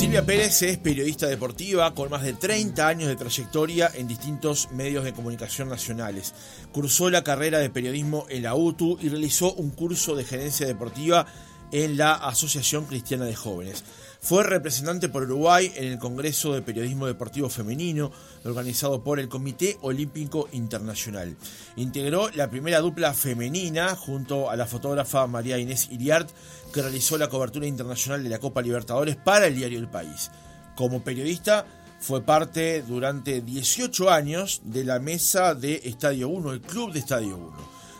Silvia Pérez es periodista deportiva con más de 30 años de trayectoria en distintos medios de comunicación nacionales. Cursó la carrera de periodismo en la UTU y realizó un curso de gerencia deportiva en la Asociación Cristiana de Jóvenes. Fue representante por Uruguay en el Congreso de Periodismo Deportivo Femenino, organizado por el Comité Olímpico Internacional. Integró la primera dupla femenina junto a la fotógrafa María Inés Iriart, que realizó la cobertura internacional de la Copa Libertadores para el diario El País. Como periodista, fue parte durante 18 años de la mesa de Estadio 1, el Club de Estadio 1.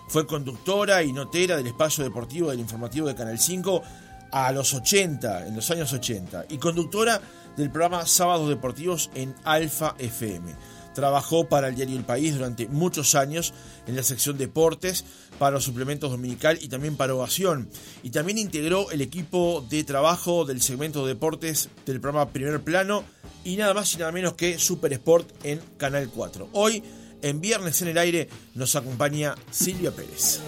Fue conductora y notera del espacio deportivo del informativo de Canal 5 a los 80, en los años 80, y conductora del programa Sábados Deportivos en Alfa FM. Trabajó para el diario El País durante muchos años en la sección deportes, para los suplementos dominical y también para Ovación. Y también integró el equipo de trabajo del segmento de deportes del programa Primer Plano y nada más y nada menos que Super Sport en Canal 4. Hoy, en Viernes en el Aire, nos acompaña Silvia Pérez.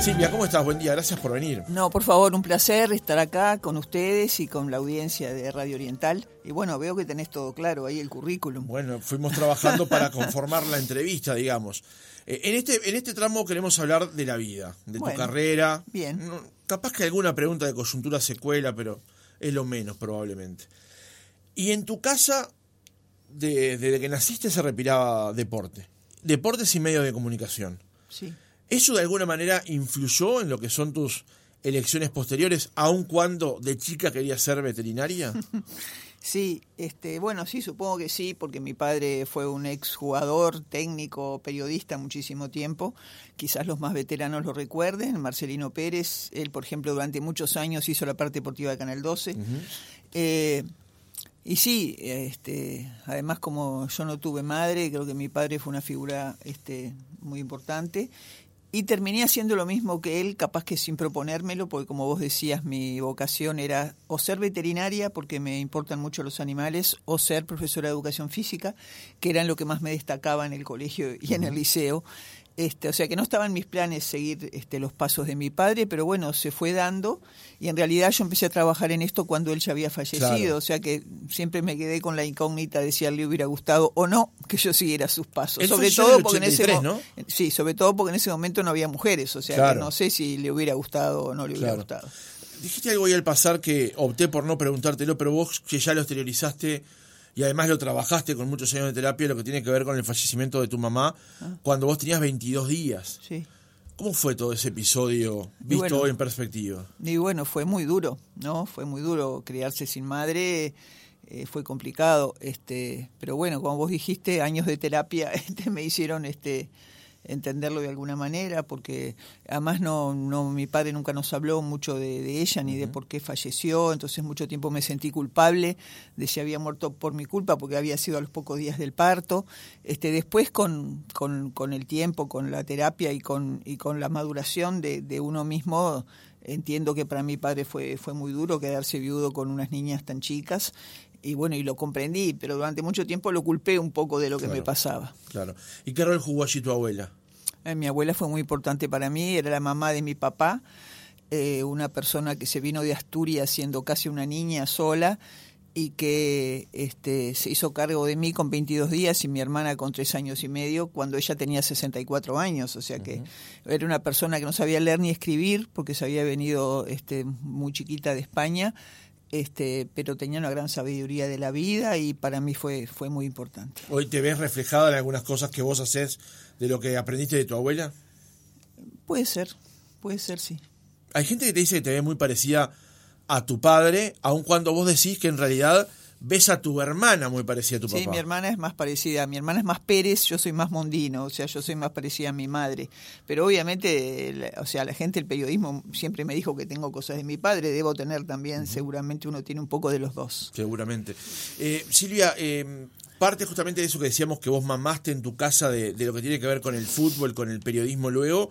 Silvia, ¿cómo estás? Buen día, gracias por venir. No, por favor, un placer estar acá con ustedes y con la audiencia de Radio Oriental. Y bueno, veo que tenés todo claro ahí el currículum. Bueno, fuimos trabajando para conformar la entrevista, digamos. Eh, en, este, en este tramo queremos hablar de la vida, de tu carrera. Bien. Capaz que alguna pregunta de coyuntura se cuela, pero es lo menos probablemente. Y en tu casa, desde que naciste, se respiraba deporte. Deportes y medios de comunicación. Sí. ¿Eso de alguna manera influyó en lo que son tus elecciones posteriores, aun cuando de chica querías ser veterinaria? Sí, este, bueno, sí, supongo que sí, porque mi padre fue un exjugador, técnico, periodista muchísimo tiempo. Quizás los más veteranos lo recuerden. Marcelino Pérez, él, por ejemplo, durante muchos años hizo la parte deportiva de Canal 12. Eh, y sí, este, además como yo no tuve madre, creo que mi padre fue una figura este, muy importante y terminé haciendo lo mismo que él, capaz que sin proponérmelo, porque como vos decías, mi vocación era o ser veterinaria, porque me importan mucho los animales, o ser profesora de educación física, que eran lo que más me destacaba en el colegio y en el liceo. Este, o sea que no estaban mis planes seguir este, los pasos de mi padre, pero bueno, se fue dando. Y en realidad yo empecé a trabajar en esto cuando él ya había fallecido, o sea que siempre me quedé con la incógnita de si a él le hubiera gustado o no que yo siguiera sus pasos. sobre todo porque en ese sí, sobre todo porque en ese momento no había mujeres, o sea que no sé si le hubiera gustado o no le hubiera gustado. Dijiste algo ahí al pasar que opté por no preguntártelo, pero vos que ya lo exteriorizaste y además lo trabajaste con muchos años de terapia, lo que tiene que ver con el fallecimiento de tu mamá ah. cuando vos tenías 22 días. Sí. ¿Cómo fue todo ese episodio visto hoy en perspectiva? Y bueno, fue muy duro, ¿no? Fue muy duro criarse sin madre, eh, fue complicado, este, pero bueno, como vos dijiste, años de terapia este, me hicieron este entenderlo de alguna manera, porque además no, no mi padre nunca nos habló mucho de, ella ni de por qué falleció, entonces mucho tiempo me sentí culpable de si había muerto por mi culpa, porque había sido a los pocos días del parto. Este, después con, con, con el tiempo, con la terapia y con, y con la maduración de, de uno mismo, entiendo que para mi padre fue, fue muy duro quedarse viudo con unas niñas tan chicas y bueno, y lo comprendí, pero durante mucho tiempo lo culpé un poco de lo que me pasaba. Claro. ¿Y qué rol jugó allí tu abuela? Eh, mi abuela fue muy importante para mí, era la mamá de mi papá, eh, una persona que se vino de Asturias siendo casi una niña sola y que este, se hizo cargo de mí con 22 días y mi hermana con 3 años y medio cuando ella tenía 64 años. O sea que era una persona que no sabía leer ni escribir porque se había venido este, muy chiquita de España este, pero tenía una gran sabiduría de la vida y para mí fue, fue muy importante. ¿Hoy te ves reflejada en algunas cosas que vos haces de lo que aprendiste de tu abuela? Puede ser, puede ser, sí. Hay gente que te dice que te ve muy parecida a tu padre, aun cuando vos decís que en realidad ves a tu hermana muy parecida a tu papá. Sí, mi hermana es más parecida. Mi hermana es más Pérez, yo soy más Mondino, o sea, yo soy más parecida a mi madre. Pero obviamente, o sea, la gente del periodismo siempre me dijo que tengo cosas de mi padre, debo tener también, seguramente uno tiene un poco de los dos. Seguramente. Eh, Silvia, eh, parte justamente de eso que decíamos que vos mamaste en tu casa de, de lo que tiene que ver con el fútbol, con el periodismo luego,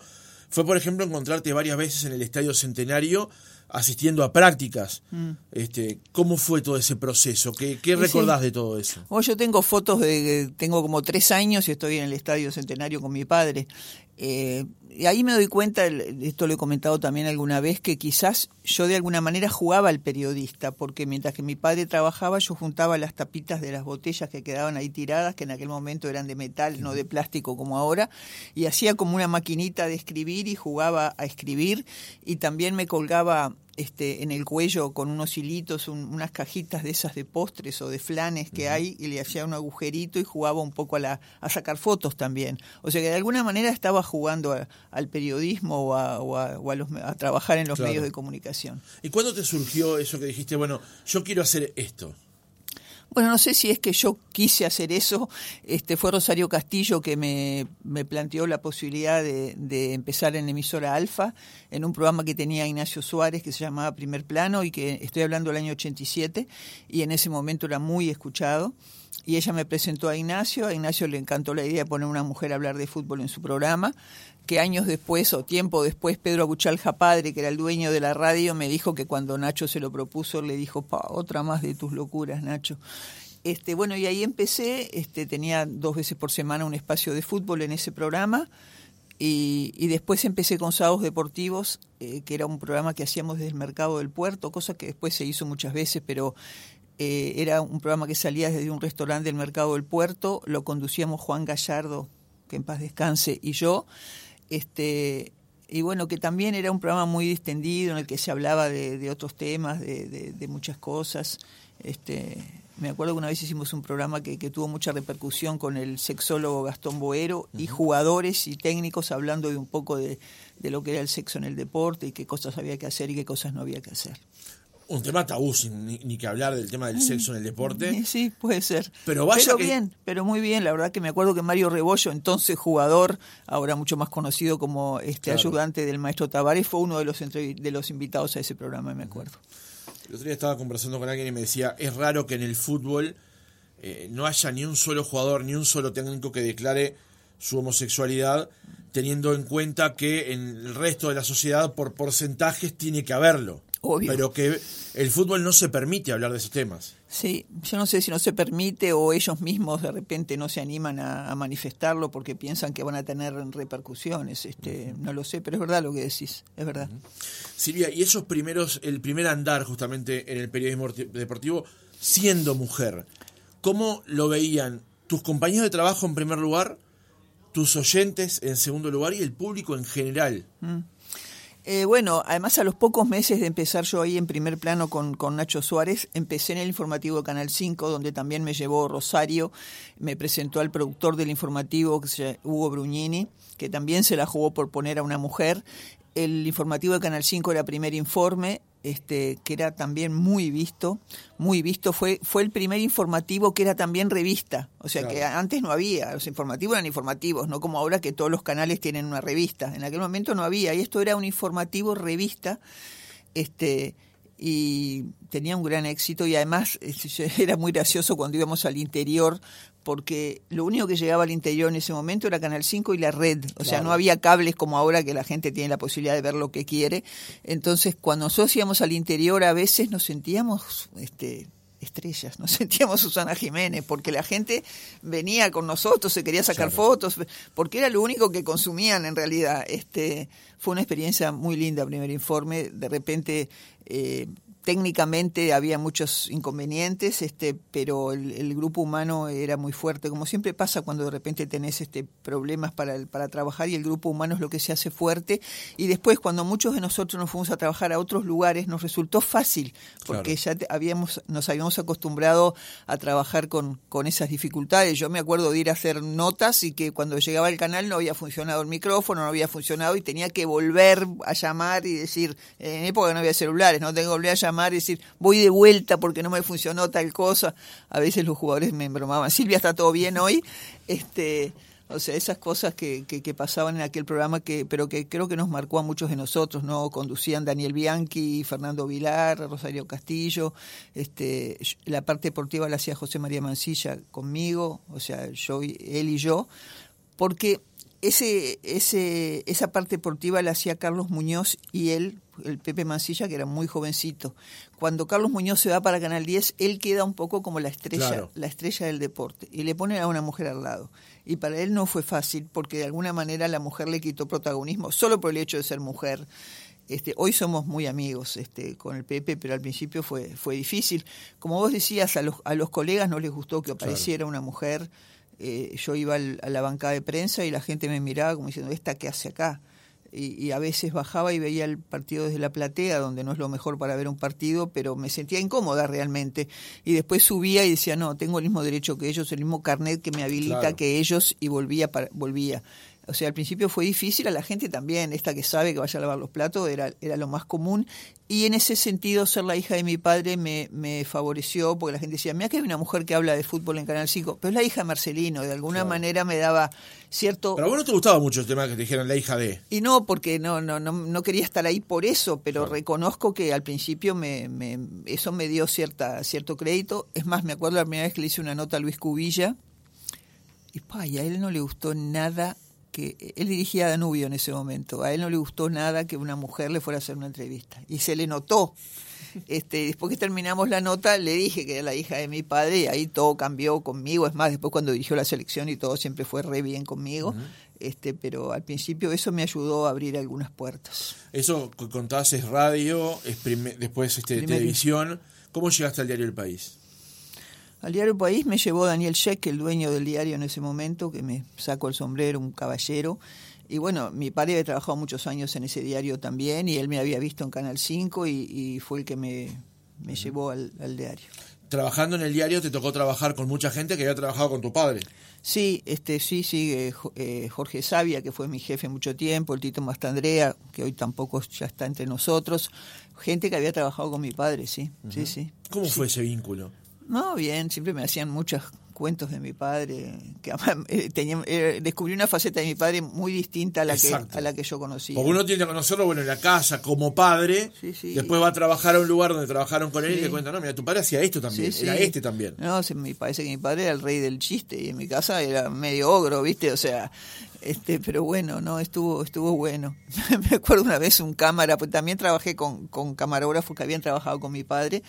fue por ejemplo encontrarte varias veces en el Estadio Centenario asistiendo a prácticas. Mm. Este, ¿Cómo fue todo ese proceso? ¿Qué, qué recordás de todo eso? yo tengo fotos de, tengo como tres años y estoy en el Estadio Centenario con mi padre. Eh, y ahí me doy cuenta, esto lo he comentado también alguna vez, que quizás yo de alguna manera jugaba al periodista, porque mientras que mi padre trabajaba, yo juntaba las tapitas de las botellas que quedaban ahí tiradas, que en aquel momento eran de metal, no de plástico como ahora, y hacía como una maquinita de escribir y jugaba a escribir, y también me colgaba este, en el cuello con unos hilitos, unas cajitas de esas de postres o de flanes que hay y le hacía un agujerito y jugaba un poco a, la, a sacar fotos también. O sea que de alguna manera estaba jugando al periodismo o a, trabajar en los medios de comunicación. ¿Y cuándo te surgió eso que dijiste, bueno, yo quiero hacer esto? Bueno, no sé si es que yo quise hacer eso. Este, fue Rosario Castillo que me, planteó la posibilidad de, empezar en emisora Alfa, en un programa que tenía Ignacio Suárez, que se llamaba Primer Plano, y que estoy hablando del año 87, y en ese momento era muy escuchado. Y ella me presentó a Ignacio, a Ignacio le encantó la idea de poner una mujer a hablar de fútbol en su programa, que años después o tiempo después Pedro Aguchalja padre, que era el dueño de la radio, me dijo que cuando Nacho se lo propuso le dijo, pa, otra más de tus locuras, Nacho. Este, bueno, y ahí empecé, este, tenía dos veces por semana un espacio de fútbol en ese programa y, después empecé con Sábados Deportivos, eh, que era un programa que hacíamos desde el mercado del puerto, cosa que después se hizo muchas veces, pero eh, era un programa que salía desde un restaurante del mercado del puerto, lo conducíamos Juan Gallardo, que en paz descanse, y yo este, y bueno, que también era un programa muy distendido en el que se hablaba de, otros temas, de, muchas cosas. Este, me acuerdo que una vez hicimos un programa que, tuvo mucha repercusión con el sexólogo Gastón Boero y jugadores y técnicos hablando de un poco de, lo que era el sexo en el deporte y qué cosas había que hacer y qué cosas no había que hacer un tema tabú, sin ni, que hablar del tema del sexo en el deporte. Sí, puede ser. Pero vaya pero bien, pero muy bien. La verdad que me acuerdo que Mario Rebollo, entonces jugador, ahora mucho más conocido como este ayudante del maestro Tavares, fue uno de los de los invitados a ese programa, me acuerdo. El otro día estaba conversando con alguien y me decía, es raro que en el fútbol eh, no haya ni un solo jugador, ni un solo técnico que declare su homosexualidad, teniendo en cuenta que en el resto de la sociedad por porcentajes tiene que haberlo. Pero que el fútbol no se permite hablar de esos temas. Sí, yo no sé si no se permite o ellos mismos de repente no se animan a, manifestarlo porque piensan que van a tener repercusiones. Este, No lo sé, pero es verdad lo que decís, es verdad. Silvia, y esos primeros, el primer andar justamente en el periodismo deportivo, siendo mujer, ¿cómo lo veían tus compañeros de trabajo en primer lugar, tus oyentes en segundo lugar y el público en general? Mm. Eh, bueno, además a los pocos meses de empezar yo ahí en primer plano con, con, Nacho Suárez, empecé en el informativo de Canal 5, donde también me llevó Rosario, me presentó al productor del informativo, Hugo Bruñini, que también se la jugó por poner a una mujer. El informativo de Canal 5 era primer informe, este, que era también muy visto, muy visto, fue, fue el primer informativo que era también revista, o sea que antes no había, los informativos eran informativos, no como ahora que todos los canales tienen una revista, en aquel momento no había, y esto era un informativo revista, este, y tenía un gran éxito y además era muy gracioso cuando íbamos al interior porque lo único que llegaba al interior en ese momento era Canal 5 y la red, o sea, no había cables como ahora que la gente tiene la posibilidad de ver lo que quiere. Entonces, cuando nosotros íbamos al interior a veces nos sentíamos este estrellas, nos sentíamos Susana Jiménez, porque la gente venía con nosotros, se quería sacar fotos, porque era lo único que consumían en realidad. Este, fue una experiencia muy linda, primer informe, de repente eh, técnicamente había muchos inconvenientes, este, pero el, grupo humano era muy fuerte, como siempre pasa cuando de repente tenés este, problemas para, para trabajar y el grupo humano es lo que se hace fuerte. Y después, cuando muchos de nosotros nos fuimos a trabajar a otros lugares, nos resultó fácil, porque ya habíamos, nos habíamos acostumbrado a trabajar con, con esas dificultades. Yo me acuerdo de ir a hacer notas y que cuando llegaba al canal no había funcionado el micrófono, no había funcionado y tenía que volver a llamar y decir, en época no había celulares, no tengo que volver a llamar y decir, voy de vuelta porque no me funcionó tal cosa. A veces los jugadores me bromaban, Silvia, ¿está todo bien hoy? Este, o sea, esas cosas que, que, pasaban en aquel programa, que pero que creo que nos marcó a muchos de nosotros, ¿no? Conducían Daniel Bianchi, Fernando Vilar, Rosario Castillo, este, la parte deportiva la hacía José María Mancilla conmigo, o sea, yo, él y yo, porque ese, ese, esa parte deportiva la hacía Carlos Muñoz y él, el Pepe Mancilla, que era muy jovencito. Cuando Carlos Muñoz se va para Canal 10, él queda un poco como la estrella, la estrella del deporte, y le pone a una mujer al lado. Y para él no fue fácil, porque de alguna manera la mujer le quitó protagonismo, solo por el hecho de ser mujer. Este, hoy somos muy amigos este, con el Pepe, pero al principio fue, fue difícil. Como vos decías, a los, a los colegas no les gustó que apareciera una mujer eh, yo iba a la bancada de prensa y la gente me miraba como diciendo, ¿esta qué hace acá? Y, a veces bajaba y veía el partido desde la platea, donde no es lo mejor para ver un partido, pero me sentía incómoda realmente. Y después subía y decía, no, tengo el mismo derecho que ellos, el mismo carnet que me habilita que ellos, y volvía. Para, volvía. O sea, al principio fue difícil, a la gente también, esta que sabe que vaya a lavar los platos, era, era lo más común. Y en ese sentido, ser la hija de mi padre me, me favoreció, porque la gente decía, mira que hay una mujer que habla de fútbol en Canal 5, pero es la hija de Marcelino, de alguna manera me daba cierto... Pero a vos no te gustaba mucho el tema que te dijeran la hija de... Y no, porque no, no, no, no quería estar ahí por eso, pero reconozco que al principio me, me, eso me dio cierta, cierto crédito. Es más, me acuerdo la primera vez que le hice una nota a Luis Cubilla, y, pa, y a él no le gustó nada que él dirigía a Danubio en ese momento. A él no le gustó nada que una mujer le fuera a hacer una entrevista. Y se le notó. Este, después que terminamos la nota, le dije que era la hija de mi padre y ahí todo cambió conmigo. Es más, después cuando dirigió la selección y todo siempre fue re bien conmigo. este, pero al principio eso me ayudó a abrir algunas puertas. Eso que contabas es radio, es después este, televisión. ¿Cómo llegaste al diario El País? Al diario País me llevó Daniel Sheck, el dueño del diario en ese momento, que me sacó el sombrero, un caballero. Y bueno, mi padre había trabajado muchos años en ese diario también y él me había visto en Canal 5 y, fue el que me, llevó al, diario. Trabajando en el diario te tocó trabajar con mucha gente que había trabajado con tu padre. Sí, este sí, sí, eh, eh, Jorge Sabia, que fue mi jefe mucho tiempo, el Tito Mastandrea, que hoy tampoco ya está entre nosotros, gente que había trabajado con mi padre, sí, sí, sí. ¿Cómo fue ese vínculo? No, bien, siempre me hacían muchos cuentos de mi padre, que eh, tenía, eh, descubrí una faceta de mi padre muy distinta a la que a la que yo conocía. Porque uno tiene que conocerlo, bueno, en la casa, como padre, después va a trabajar a un lugar donde trabajaron con él y te cuenta, no, mira, tu padre hacía esto también, era este también. No, me parece que mi padre era el rey del chiste y en mi casa era medio ogro, ¿viste? O sea, este, pero bueno, no, estuvo, estuvo bueno. Me acuerdo una vez un cámara, pues también trabajé con, con camarógrafos que habían trabajado con mi padre.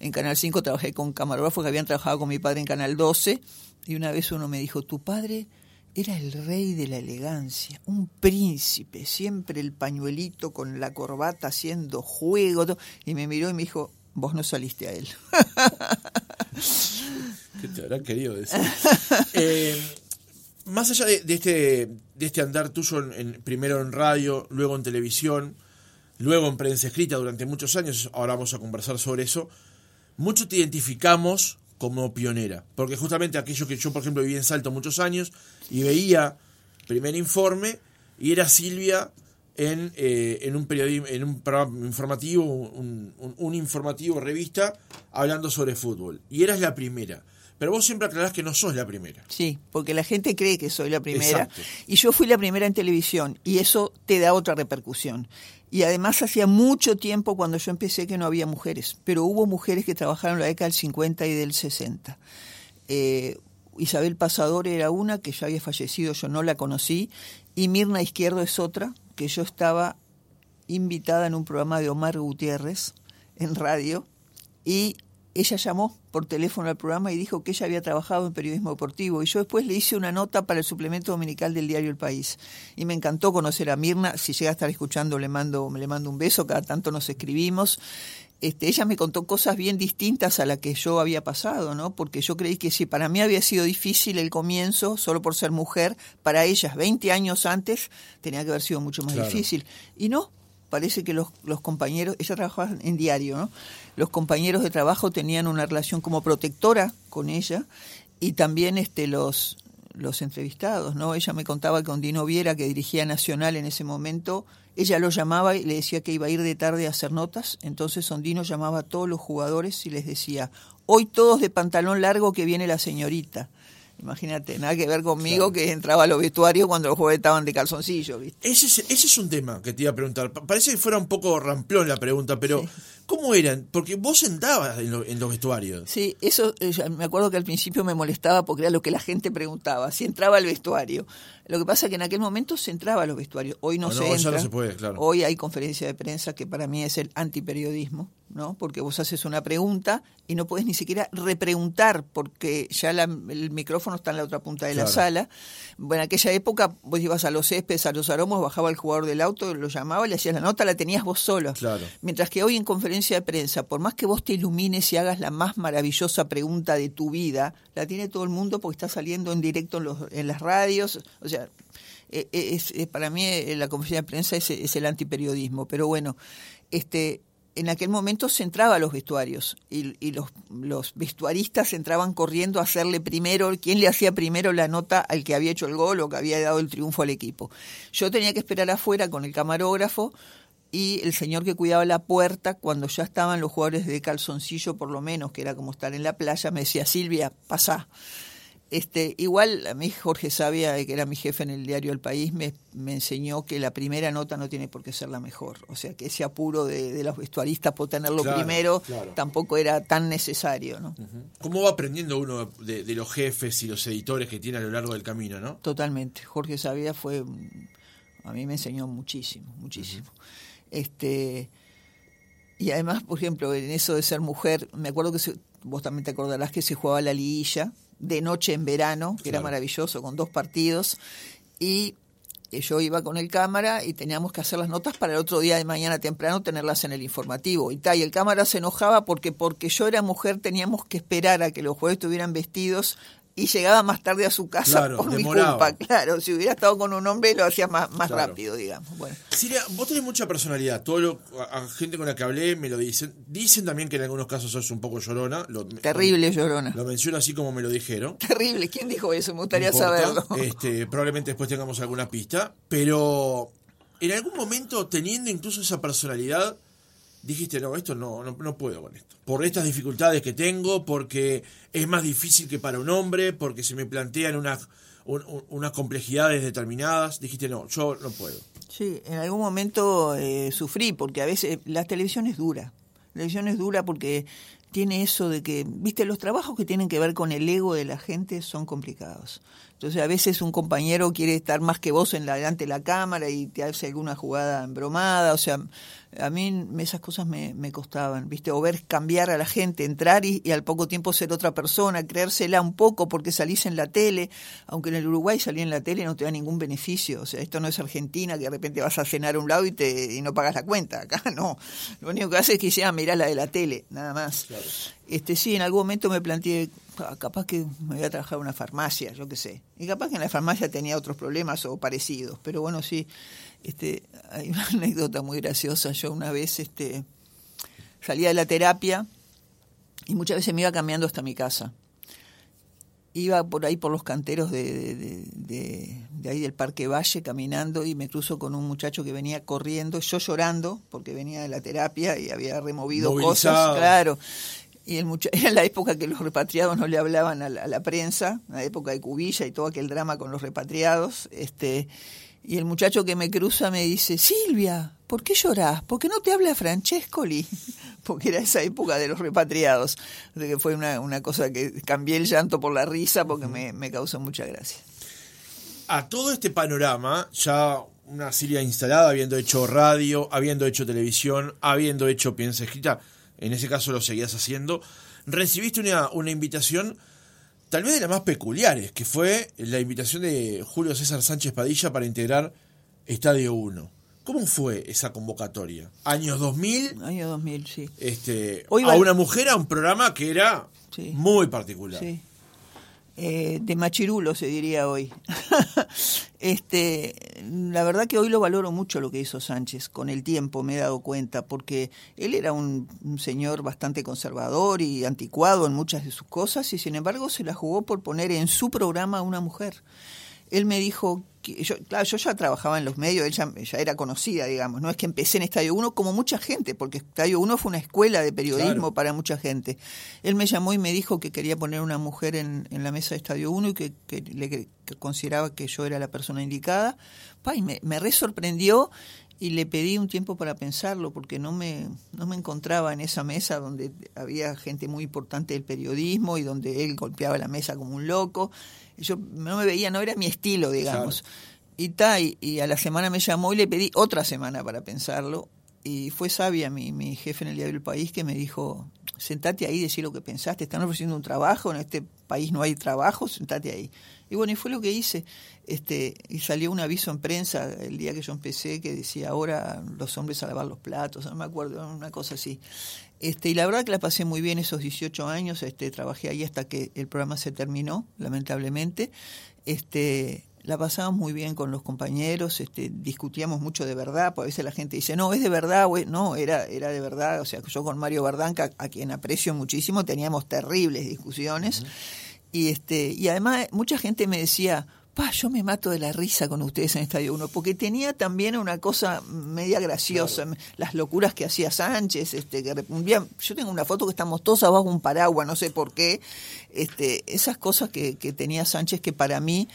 En Canal 5 trabajé con camarógrafos que habían trabajado con mi padre en Canal 12. Y una vez uno me dijo, tu padre era el rey de la elegancia, un príncipe, siempre el pañuelito con la corbata haciendo juego. Y me miró y me dijo, vos no saliste a él. ¿Qué te habrán querido decir? eh, más allá de, este, de este andar tuyo en, primero en radio, luego en televisión, luego en prensa escrita durante muchos años, ahora vamos a conversar sobre eso, mucho te identificamos como pionera, porque justamente aquello que yo, por ejemplo, viví en Salto muchos años y veía primer informe y era Silvia en, eh, en un en un programa informativo, un informativo revista, hablando sobre fútbol. Y eras la primera. Pero vos siempre aclarás que no sos la primera. Sí, porque la gente cree que soy la primera. Y yo fui la primera en televisión y eso te da otra repercusión. Y además hacía mucho tiempo cuando yo empecé que no había mujeres, pero hubo mujeres que trabajaron en la década del 50 y del 60. Eh, Isabel Pasador era una que ya había fallecido, yo no la conocí, y Mirna Izquierdo es otra, que yo estaba invitada en un programa de Omar Gutiérrez en radio, y ella llamó por teléfono al programa y dijo que ella había trabajado en periodismo deportivo y yo después le hice una nota para el suplemento dominical del diario El País y me encantó conocer a Mirna, si llega a estar escuchando le mando le mando un beso, cada tanto nos escribimos. Este, ella me contó cosas bien distintas a las que yo había pasado, ¿no? Porque yo creí que si para mí había sido difícil el comienzo, solo por ser mujer, para ellas 20 años antes tenía que haber sido mucho más difícil. Y no, parece que los, los compañeros, ella trabajaba en diario, ¿no? Los compañeros de trabajo tenían una relación como protectora con ella y también este los los entrevistados, ¿no? Ella me contaba que con Dino Viera, que dirigía Nacional en ese momento, ella lo llamaba y le decía que iba a ir de tarde a hacer notas, entonces Ondino llamaba a todos los jugadores y les decía, hoy todos de pantalón largo que viene la señorita. Imagínate, nada que ver conmigo que entraba a los vestuarios cuando los jugadores estaban de calzoncillo, ¿viste? Ese es, ese es un tema que te iba a preguntar. Parece que fuera un poco ramplón la pregunta, pero ¿cómo eran? Porque vos sentabas en, en los vestuarios. Sí, eso eh, me acuerdo que al principio me molestaba porque era lo que la gente preguntaba, si entraba al vestuario. Lo que pasa es que en aquel momento se entraba a los vestuarios, hoy no, se entra. no se puede, claro. Hoy hay conferencia de prensa que para mí es el antiperiodismo, ¿no? Porque vos haces una pregunta y no puedes ni siquiera repreguntar porque ya el micrófono está en la otra punta de la sala. Bueno, en aquella época vos ibas a los céspedes, a los aromos, bajaba el jugador del auto, lo llamaba, le hacías la nota, la tenías vos solo. Claro. Mientras que hoy en conferencia de prensa, por más que vos te ilumines y hagas la más maravillosa pregunta de tu vida, la tiene todo el mundo porque está saliendo en directo en, los, en las radios, o sea, eh, eh, es, para mí eh, la conferencia de prensa es, el antiperiodismo, pero bueno, este en aquel momento se entraba a los vestuarios y, y los, los, vestuaristas entraban corriendo a hacerle primero, quién le hacía primero la nota al que había hecho el gol o que había dado el triunfo al equipo. Yo tenía que esperar afuera con el camarógrafo y el señor que cuidaba la puerta, cuando ya estaban los jugadores de calzoncillo, por lo menos, que era como estar en la playa, me decía, Silvia, pasá. Este, igual a mí Jorge Sabia, que era mi jefe en el diario El País, me, me, enseñó que la primera nota no tiene por qué ser la mejor. O sea, que ese apuro de, los vestuaristas por tenerlo primero tampoco era tan necesario. ¿no? ¿Cómo va aprendiendo uno de, los jefes y los editores que tiene a lo largo del camino? no Totalmente. Jorge Sabia fue, a mí me enseñó muchísimo, muchísimo. Este Y además, por ejemplo, en eso de ser mujer, me acuerdo que vos también te acordarás que se jugaba la liguilla de noche en verano, que era maravilloso, con dos partidos, y eh, yo iba con el cámara y teníamos que hacer las notas para el otro día de mañana temprano tenerlas en el informativo. Y, tal, y el cámara se enojaba porque porque yo era mujer teníamos que esperar a que los jueves estuvieran vestidos y llegaba más tarde a su casa por mi culpa. Claro, si hubiera estado con un hombre lo hacía más, más rápido, digamos. Bueno. Siria, vos tenés mucha personalidad. Todo lo, a, gente con la que hablé me lo dicen. Dicen también que en algunos casos sos un poco llorona. Terrible llorona. Lo menciono así como me lo dijeron. Terrible. ¿Quién dijo eso? Me gustaría saberlo. Este, probablemente después tengamos alguna pista. Pero en algún momento, teniendo incluso esa personalidad dijiste, no, esto no, no, puedo con esto. Por estas dificultades que tengo, porque es más difícil que para un hombre, porque se me plantean unas, unas complejidades determinadas, dijiste, no, yo no puedo. Sí, en algún momento eh, sufrí, porque a veces la televisión es dura. La televisión es dura porque tiene eso de que, viste, los trabajos que tienen que ver con el ego de la gente son complicados. Entonces a veces un compañero quiere estar más que vos en la, delante de la cámara y te hace alguna jugada embromada, o sea, a mí esas cosas me, me costaban, ¿viste? O ver cambiar a la gente, entrar y, al poco tiempo ser otra persona, creérsela un poco porque salís en la tele, aunque en el Uruguay salir en la tele no te da ningún beneficio, o sea, esto no es Argentina que de repente vas a cenar a un lado y, te, y no pagas la cuenta, acá no, lo único que hace es que sea mirar la de la tele, nada más. Este Sí, en algún momento me planteé, ah, capaz que me voy a trabajar en una farmacia, yo qué sé, y capaz que en la farmacia tenía otros problemas o parecidos, pero bueno, sí este, hay una anécdota muy graciosa. Yo una vez este, salía de la terapia y muchas veces me iba cambiando hasta mi casa. Iba por ahí por los canteros de, de, ahí del Parque Valle caminando y me cruzo con un muchacho que venía corriendo, yo llorando porque venía de la terapia y había removido cosas, claro. Y el era la época que los repatriados no le hablaban a la, a la prensa, la época de Cubilla y todo aquel drama con los repatriados. Este, y el muchacho que me cruza me dice, Silvia, ¿por qué llorás? ¿Por qué no te habla Francescoli? Porque era esa época de los repatriados. De que fue una, una, cosa que cambié el llanto por la risa porque me, me causó mucha gracia. A todo este panorama, ya una Silvia instalada, habiendo hecho radio, habiendo hecho televisión, habiendo hecho piensa escrita, en ese caso lo seguías haciendo, recibiste una, una invitación tal vez de las más peculiares, que fue la invitación de Julio César Sánchez Padilla para integrar Estadio 1. ¿Cómo fue esa convocatoria? ¿Años 2000? Año 2000, sí. Este, a una mujer a un programa que era muy particular. Sí. Eh, de machirulo se diría hoy. este, la verdad que hoy lo valoro mucho lo que hizo Sánchez, con el tiempo me he dado cuenta, porque él era un, señor bastante conservador y anticuado en muchas de sus cosas y sin embargo se la jugó por poner en su programa a una mujer. Él me dijo, yo, claro, yo ya trabajaba en los medios, ella ya era conocida, digamos, no es que empecé en Estadio 1 como mucha gente, porque Estadio 1 fue una escuela de periodismo para mucha gente. Él me llamó y me dijo que quería poner una mujer en, la mesa de Estadio 1 y que, le, consideraba que yo era la persona indicada. Pa, y me, me re sorprendió y le pedí un tiempo para pensarlo porque no me, no me encontraba en esa mesa donde había gente muy importante del periodismo y donde él golpeaba la mesa como un loco. Yo no me veía, no era mi estilo, digamos. Y, ta, y, a la semana me llamó y le pedí otra semana para pensarlo. Y fue sabia mi, mi jefe en el diario del país que me dijo, sentate ahí y decir lo que pensaste, están ofreciendo un trabajo, en este país no hay trabajo, sentate ahí. Y bueno, y fue lo que hice. Este, y salió un aviso en prensa el día que yo empecé que decía ahora los hombres a lavar los platos, no me acuerdo, una cosa así. Este, y la verdad que la pasé muy bien esos 18 años, este, trabajé ahí hasta que el programa se terminó, lamentablemente. Este, la pasábamos muy bien con los compañeros, este, discutíamos mucho de verdad, porque a veces la gente dice, no, es de verdad, güey. no, era, era de verdad, o sea, yo con Mario Bardanca, a quien aprecio muchísimo, teníamos terribles discusiones. Y este, y además mucha gente me decía, pa, yo me mato de la risa con ustedes en Estadio 1, porque tenía también una cosa media graciosa, las locuras que hacía Sánchez, este, que yo tengo una foto que estamos todos abajo un paraguas, no sé por qué, este, esas cosas que, que tenía Sánchez que para mí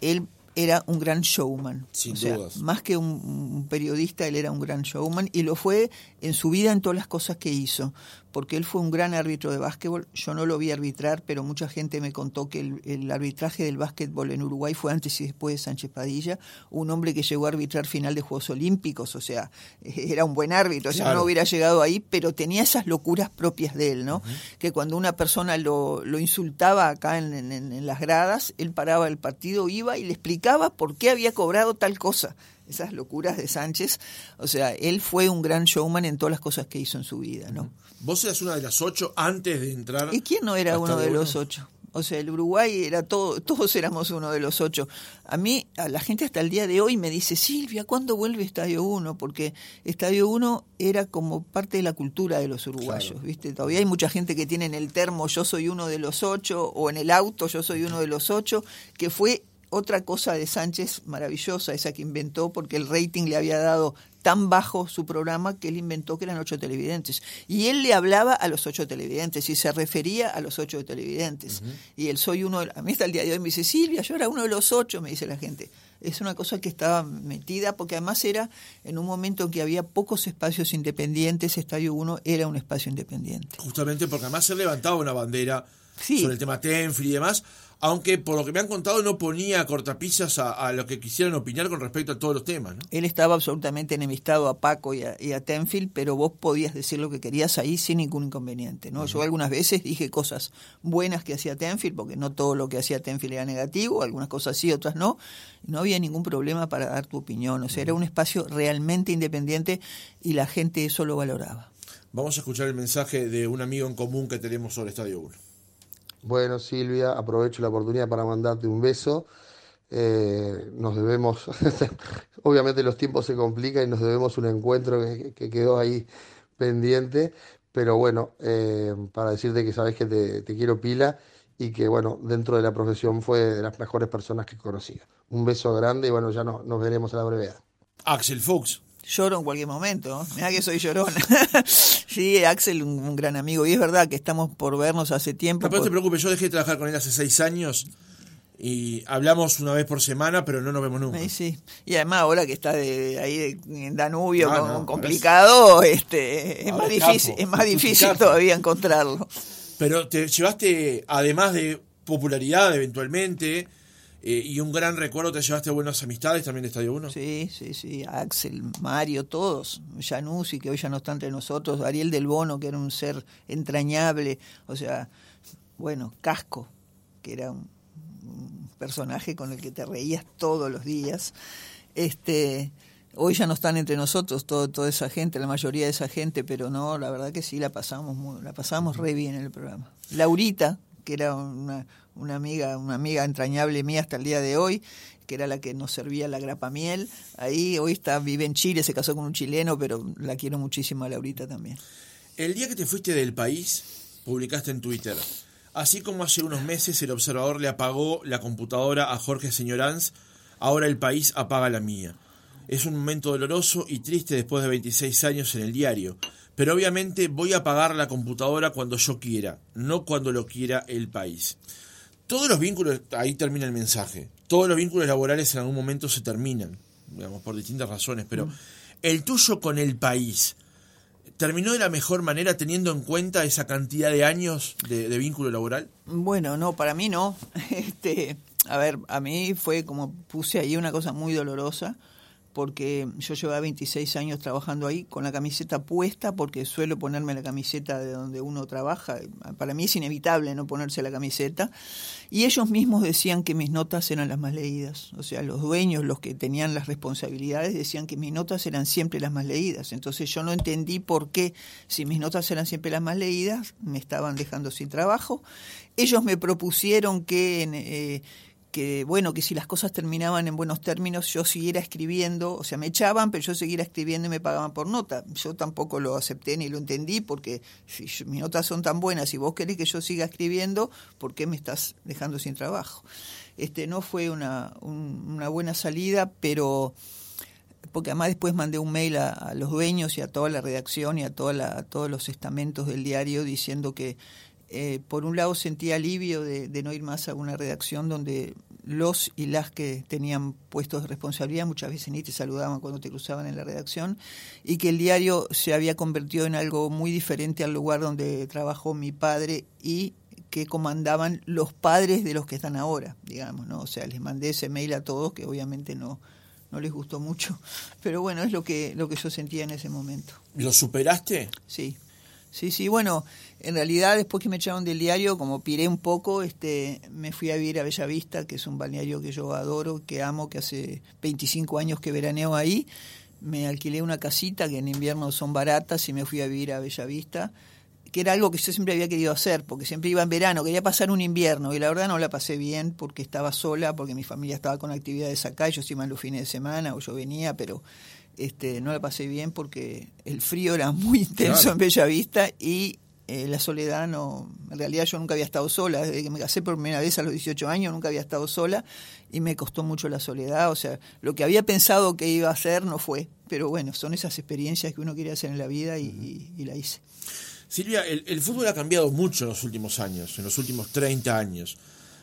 él era un gran showman. Sin o sea, Más que un, periodista, él era un gran showman y lo fue en su vida en todas las cosas que hizo porque él fue un gran árbitro de básquetbol. Yo no lo vi arbitrar, pero mucha gente me contó que el, arbitraje del básquetbol en Uruguay fue antes y después de Sánchez Padilla, un hombre que llegó a arbitrar final de Juegos Olímpicos, o sea, era un buen árbitro, o sea, no hubiera llegado ahí, pero tenía esas locuras propias de él, ¿no? Que cuando una persona lo, lo insultaba acá en, en las gradas, él paraba el partido, iba y le explicaba por qué había cobrado tal cosa esas locuras de Sánchez. O sea, él fue un gran showman en todas las cosas que hizo en su vida, ¿no? Vos eras una de las ocho antes de entrar. ¿Y quién no era uno de los ocho? O sea, el Uruguay era todo, todos éramos uno de los ocho. A mí, a la gente hasta el día de hoy me dice, Silvia, ¿cuándo vuelve Estadio 1? Porque Estadio 1 era como parte de la cultura de los uruguayos, ¿viste? Todavía hay mucha gente que tiene en el termo, yo soy uno de los ocho, o en el auto, yo soy uno de los ocho, que fue otra cosa de Sánchez maravillosa, esa que inventó, porque el rating le había dado tan bajo su programa que él inventó que eran ocho televidentes. Y él le hablaba a los ocho televidentes y se refería a los ocho televidentes. Y él soy uno, a mí hasta el día de hoy me dice, Silvia, yo era uno de los ocho, me dice la gente. Es una cosa que estaba metida, porque además era en un momento en que había pocos espacios independientes, Estadio 1 era un espacio independiente. Justamente porque además se levantaba una bandera sobre el tema Tenfri y demás, aunque por lo que me han contado no ponía cortapisas a, lo que quisieran opinar con respecto a todos los temas. ¿no? Él estaba absolutamente enemistado a Paco y a, Tenfield, pero vos podías decir lo que querías ahí sin ningún inconveniente. ¿no? Yo algunas veces dije cosas buenas que hacía Tenfield, porque no todo lo que hacía Tenfield era negativo, algunas cosas sí, otras no. No había ningún problema para dar tu opinión. O sea, era un espacio realmente independiente y la gente eso lo valoraba. Vamos a escuchar el mensaje de un amigo en común que tenemos sobre Estadio 1. Bueno, Silvia, aprovecho la oportunidad para mandarte un beso. Eh, nos debemos, obviamente los tiempos se complican y nos debemos un encuentro que, quedó ahí pendiente, pero bueno, eh, para decirte que sabes que te, quiero pila y que bueno, dentro de la profesión fue de las mejores personas que conocí. Un beso grande y bueno, ya no, nos veremos a la brevedad. Axel Fuchs lloro en cualquier momento. Mira que soy llorona. sí, Axel, un, gran amigo. Y es verdad que estamos por vernos hace tiempo. No, te preocupes, yo dejé de trabajar con él hace seis años y hablamos una vez por semana, pero no nos vemos nunca. Sí, Y además ahora que está de, ahí en Danubio ah, complicado, este, es más difícil, es más difícil todavía encontrarlo. Pero te llevaste, además de popularidad eventualmente, eh, y un gran recuerdo, te llevaste buenas amistades también de Estadio 1. Sí, sí, sí. Axel, Mario, todos. Januzzi, que hoy ya no está entre nosotros. Ariel del Bono, que era un ser entrañable. O sea, bueno, Casco, que era un, personaje con el que te reías todos los días. Este. Hoy ya no están entre nosotros todo, toda esa gente, la mayoría de esa gente, pero no, la verdad que sí la pasamos la pasamos re bien en el programa. Laurita, que era una, una amiga, una amiga entrañable mía hasta el día de hoy, que era la que nos servía la grapa miel. Ahí hoy está, vive en Chile, se casó con un chileno, pero la quiero muchísimo a Laurita también. El día que te fuiste del país, publicaste en Twitter. Así como hace unos meses el observador le apagó la computadora a Jorge Señoranz, ahora el país apaga la mía. Es un momento doloroso y triste después de 26 años en el diario, pero obviamente voy a apagar la computadora cuando yo quiera, no cuando lo quiera el país. Todos los vínculos, ahí termina el mensaje, todos los vínculos laborales en algún momento se terminan, digamos, por distintas razones, pero mm. el tuyo con el país, ¿terminó de la mejor manera teniendo en cuenta esa cantidad de años de, de vínculo laboral? Bueno, no, para mí no. Este, a ver, a mí fue como puse ahí una cosa muy dolorosa porque yo llevaba 26 años trabajando ahí con la camiseta puesta, porque suelo ponerme la camiseta de donde uno trabaja. Para mí es inevitable no ponerse la camiseta. Y ellos mismos decían que mis notas eran las más leídas. O sea, los dueños, los que tenían las responsabilidades, decían que mis notas eran siempre las más leídas. Entonces yo no entendí por qué, si mis notas eran siempre las más leídas, me estaban dejando sin trabajo. Ellos me propusieron que... Eh, que bueno, que si las cosas terminaban en buenos términos, yo siguiera escribiendo, o sea, me echaban, pero yo siguiera escribiendo y me pagaban por nota. Yo tampoco lo acepté ni lo entendí, porque si mis notas son tan buenas y vos querés que yo siga escribiendo, ¿por qué me estás dejando sin trabajo? Este no fue una, una buena salida, pero porque además después mandé un mail a, los dueños y a toda la redacción y a, toda a todos los estamentos del diario diciendo que eh, por un lado sentía alivio de, no ir más a una redacción donde los y las que tenían puestos de responsabilidad muchas veces ni te saludaban cuando te cruzaban en la redacción y que el diario se había convertido en algo muy diferente al lugar donde trabajó mi padre y que comandaban los padres de los que están ahora, digamos, ¿no? O sea, les mandé ese mail a todos que obviamente no, no les gustó mucho, pero bueno, es lo que, lo que yo sentía en ese momento. ¿Lo superaste? Sí. Sí, sí, bueno, en realidad después que me echaron del diario, como piré un poco, este, me fui a vivir a Bellavista, que es un balneario que yo adoro, que amo, que hace 25 años que veraneo ahí. Me alquilé una casita que en invierno son baratas y me fui a vivir a Bellavista, que era algo que yo siempre había querido hacer, porque siempre iba en verano, quería pasar un invierno y la verdad no la pasé bien porque estaba sola, porque mi familia estaba con actividades acá, yo iba en los fines de semana o yo venía, pero este, no la pasé bien porque el frío era muy intenso en Bella Vista y eh, la soledad no, en realidad yo nunca había estado sola, desde que me casé por primera vez a los 18 años nunca había estado sola y me costó mucho la soledad, o sea, lo que había pensado que iba a hacer no fue, pero bueno, son esas experiencias que uno quiere hacer en la vida y, la hice. Silvia, el, el, fútbol ha cambiado mucho en los últimos años, en los últimos 30 años.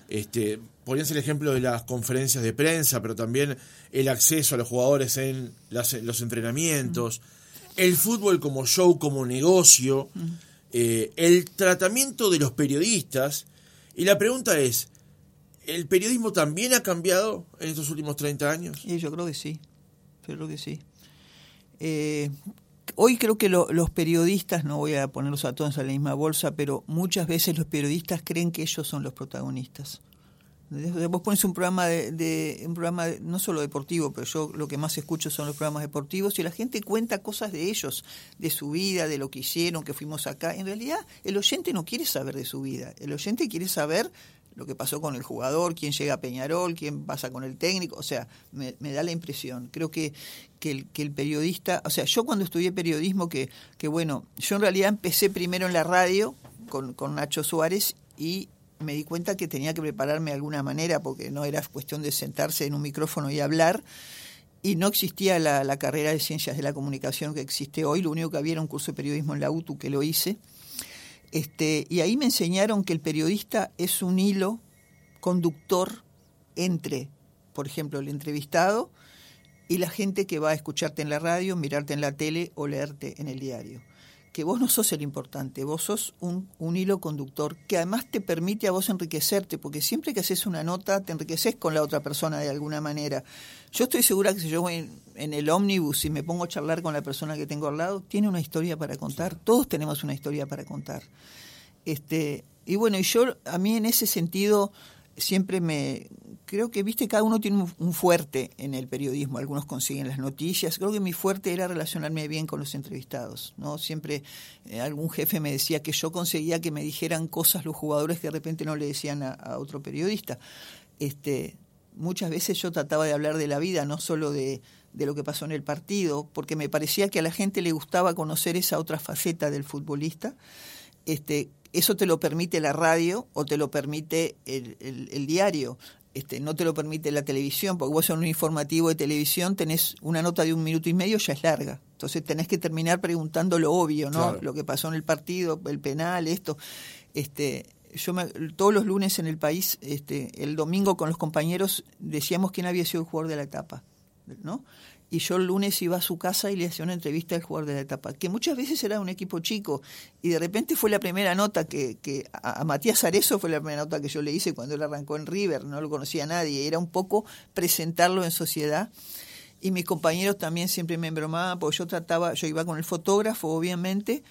Este, podrían ser el ejemplo de las conferencias de prensa, pero también el acceso a los jugadores en los entrenamientos, el fútbol como show, como negocio, eh, el tratamiento de los periodistas. Y la pregunta es, ¿el periodismo también ha cambiado en estos últimos 30 años? Y yo creo que sí, yo creo que sí. Eh, hoy creo que los periodistas, no voy a ponerlos a todos en la misma bolsa, pero muchas veces los periodistas creen que ellos son los protagonistas. Vos pones un programa de, un programa no solo deportivo, pero yo lo que más escucho son los programas deportivos y la gente cuenta cosas de ellos, de su vida, de lo que hicieron, que fuimos acá. En realidad, el oyente no quiere saber de su vida. El oyente quiere saber lo que pasó con el jugador, quién llega a Peñarol, quién pasa con el técnico, o sea, me, da la impresión. Creo que, que, el, que el periodista, o sea, yo cuando estudié periodismo, que, que bueno, yo en realidad empecé primero en la radio con, con Nacho Suárez y me di cuenta que tenía que prepararme de alguna manera porque no era cuestión de sentarse en un micrófono y hablar y no existía la, la, carrera de ciencias de la comunicación que existe hoy, lo único que había era un curso de periodismo en la UTU que lo hice este, y ahí me enseñaron que el periodista es un hilo conductor entre, por ejemplo, el entrevistado y la gente que va a escucharte en la radio, mirarte en la tele o leerte en el diario. Que vos no sos el importante, vos sos un, un hilo conductor que además te permite a vos enriquecerte, porque siempre que haces una nota te enriqueces con la otra persona de alguna manera. Yo estoy segura que si yo voy en el ómnibus y me pongo a charlar con la persona que tengo al lado, tiene una historia para contar. Todos tenemos una historia para contar. Este, y bueno, y yo a mí en ese sentido siempre me creo que viste cada uno tiene un fuerte en el periodismo. Algunos consiguen las noticias. Creo que mi fuerte era relacionarme bien con los entrevistados no siempre eh, algún jefe me decía que yo conseguía que me dijeran cosas los jugadores que de repente no le decían a, a otro periodista. Este muchas veces yo trataba de hablar de la vida no solo de de lo que pasó en el partido, porque me parecía que a la gente le gustaba conocer esa otra faceta del futbolista. Este, eso te lo permite la radio o te lo permite el, el, diario. este, no te lo permite la televisión, porque vos en un informativo de televisión tenés una nota de un minuto y medio, ya es larga. Entonces tenés que terminar preguntando lo obvio, ¿no? Lo que pasó en el partido, el penal, esto. Este, yo todos los lunes en el país, este, el domingo con los compañeros decíamos quién había sido el jugador de la etapa, ¿no? Y yo el lunes iba a su casa y le hacía una entrevista al jugador de la etapa, que muchas veces era un equipo chico, y de repente fue la primera nota que, que a, Matías Arezo fue la primera nota que yo le hice cuando él arrancó en River, no lo conocía nadie, era un poco presentarlo en sociedad. Y mis compañeros también siempre me embromaban, porque yo trataba, yo iba con el fotógrafo, obviamente,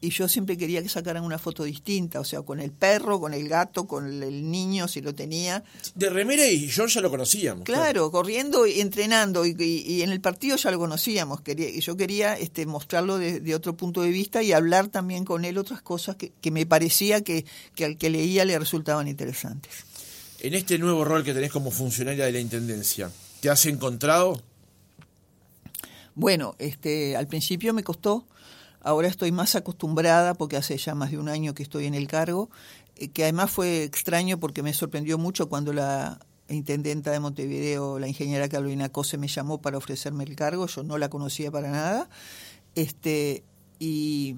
y yo siempre quería que sacaran una foto distinta, o sea, con el perro, con el gato, con el niño, si lo tenía. De remera y yo ya lo conocíamos. Claro, corriendo y entrenando, y, en el partido ya lo conocíamos, quería, y yo quería este, mostrarlo de, otro punto de vista y hablar también con él otras cosas que, que me parecía que, que al que leía le resultaban interesantes. En este nuevo rol que tenés como funcionaria de la Intendencia, ¿te has encontrado? Bueno, este, al principio me costó Ahora estoy más acostumbrada porque hace ya más de un año que estoy en el cargo, eh, que además fue extraño porque me sorprendió mucho cuando la intendenta de Montevideo, la ingeniera Carolina Cose, me llamó para ofrecerme el cargo, yo no la conocía para nada. Este, y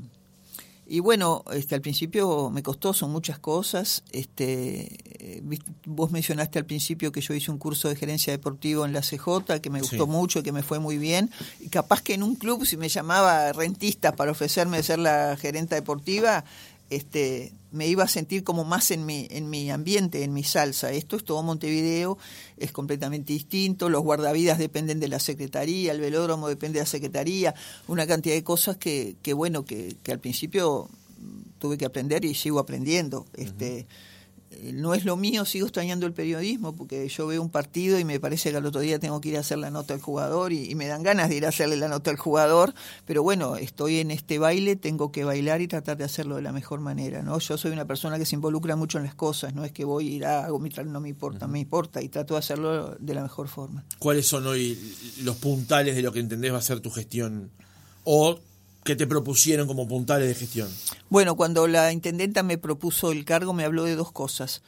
y bueno, este, al principio me costó, son muchas cosas. Este, eh, vos mencionaste al principio que yo hice un curso de gerencia deportiva en la CJ, que me gustó mucho, que me fue muy bien. Y capaz que en un club, si me llamaba rentista para ofrecerme ser la gerenta deportiva, este, me iba a sentir como más en mi, en mi ambiente, en mi salsa. Esto es todo Montevideo, es completamente distinto, los guardavidas dependen de la Secretaría, el velódromo depende de la Secretaría, una cantidad de cosas que, que bueno, que, que al principio tuve que aprender y sigo aprendiendo. Este, no es lo mío, sigo extrañando el periodismo porque yo veo un partido y me parece que al otro día tengo que ir a hacer la nota al jugador y, me dan ganas de ir a hacerle la nota al jugador, pero bueno, estoy en este baile, tengo que bailar y tratar de hacerlo de la mejor manera, ¿no? Yo soy una persona que se involucra mucho en las cosas, no es que voy a ir a hago mi no me importa, me importa y trato de hacerlo de la mejor forma. ¿Cuáles son hoy los puntales de lo que entendés va a ser tu gestión o que te propusieron como puntales de gestión? Bueno, cuando la intendenta me propuso el cargo me habló de dos cosas.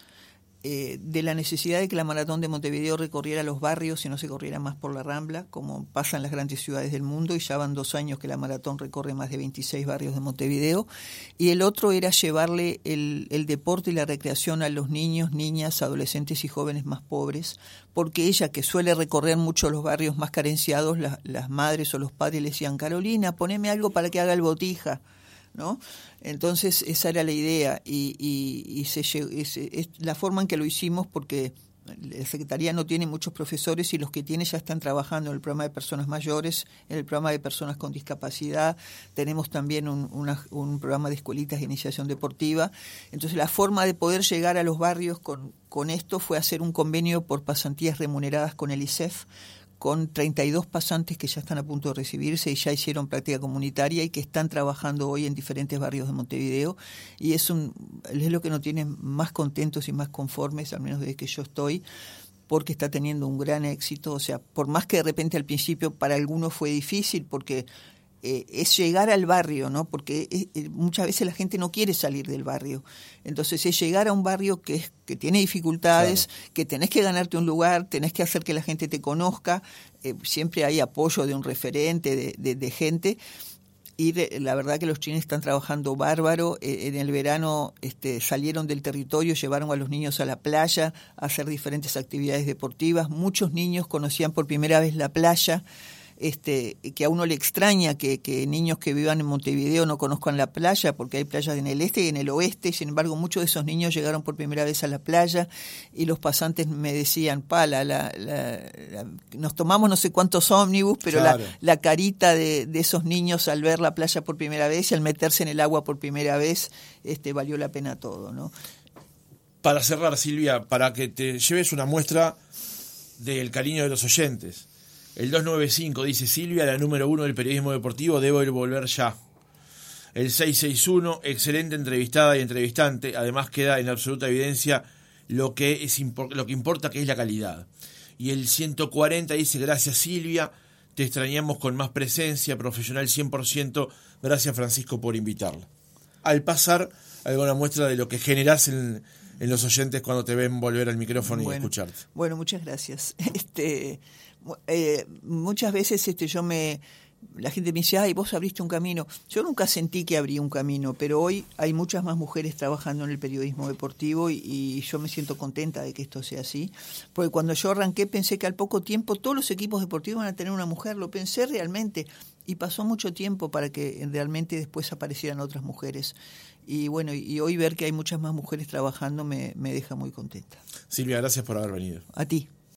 Eh, de la necesidad de que la maratón de Montevideo recorriera los barrios y no se corriera más por la Rambla, como pasa en las grandes ciudades del mundo, y ya van dos años que la maratón recorre más de 26 barrios de Montevideo. Y el otro era llevarle el, el deporte y la recreación a los niños, niñas, adolescentes y jóvenes más pobres, porque ella, que suele recorrer mucho los barrios más carenciados, las madres o los padres le decían, Carolina, poneme algo para que haga el botija ¿no? Entonces esa era la idea y, y, se, es, la forma en que lo hicimos porque la Secretaría no tiene muchos profesores y los que tiene ya están trabajando en el programa de personas mayores, en el programa de personas con discapacidad, tenemos también un, programa de escuelitas de iniciación deportiva. Entonces la forma de poder llegar a los barrios con, con esto fue hacer un convenio por pasantías remuneradas con el ISEF, con 32 pasantes que ya están a punto de recibirse y ya hicieron práctica comunitaria y que están trabajando hoy en diferentes barrios de Montevideo. Y es, un, es lo que nos tiene más contentos y más conformes, al menos desde que yo estoy, porque está teniendo un gran éxito. O sea, por más que de repente al principio para algunos fue difícil, porque eh, es llegar al barrio, ¿no? Porque eh, muchas veces la gente no quiere salir del barrio. Entonces es llegar a un barrio que, es, que tiene dificultades, que tenés que ganarte un lugar, tenés que hacer que la gente te conozca, eh, siempre hay apoyo de un referente, de, de, gente. Y la verdad que los chinos están trabajando bárbaro. en el verano este, salieron del territorio, llevaron a los niños a la playa a hacer diferentes actividades deportivas. Muchos niños conocían por primera vez la playa este, que a uno le extraña que, niños que vivan en Montevideo no conozcan la playa, porque hay playas en el este y en el oeste, sin embargo muchos de esos niños llegaron por primera vez a la playa y los pasantes me decían, pa, la, nos tomamos no sé cuántos ómnibus, pero la, carita de, esos niños al ver la playa por primera vez y al meterse en el agua por primera vez, este, valió la pena todo, ¿no? Para cerrar, Silvia, para que te lleves una muestra del cariño de los oyentes. El 295 dice Silvia, la número uno del periodismo deportivo, debo ir volver ya. El 661, excelente entrevistada y entrevistante. Además queda en absoluta evidencia lo que, es, lo que importa, que es la calidad. Y el 140 dice, gracias Silvia, te extrañamos con más presencia, profesional 100%, gracias Francisco por invitarla. Al pasar, alguna muestra de lo que generas en, en los oyentes cuando te ven volver al micrófono y escucharte. Bueno, muchas gracias. Este, eh, muchas veces este, yo me la gente me dice, ay, vos abriste un camino. Yo nunca sentí que abrí un camino, pero hoy hay muchas más mujeres trabajando en el periodismo deportivo y, yo me siento contenta de que esto sea así. Porque cuando yo arranqué pensé que al poco tiempo todos los equipos deportivos van a tener una mujer, lo pensé realmente. Y pasó mucho tiempo para que realmente después aparecieran otras mujeres. Y bueno, y hoy ver que hay muchas más mujeres trabajando me, me deja muy contenta. Silvia, gracias por haber venido. A ti.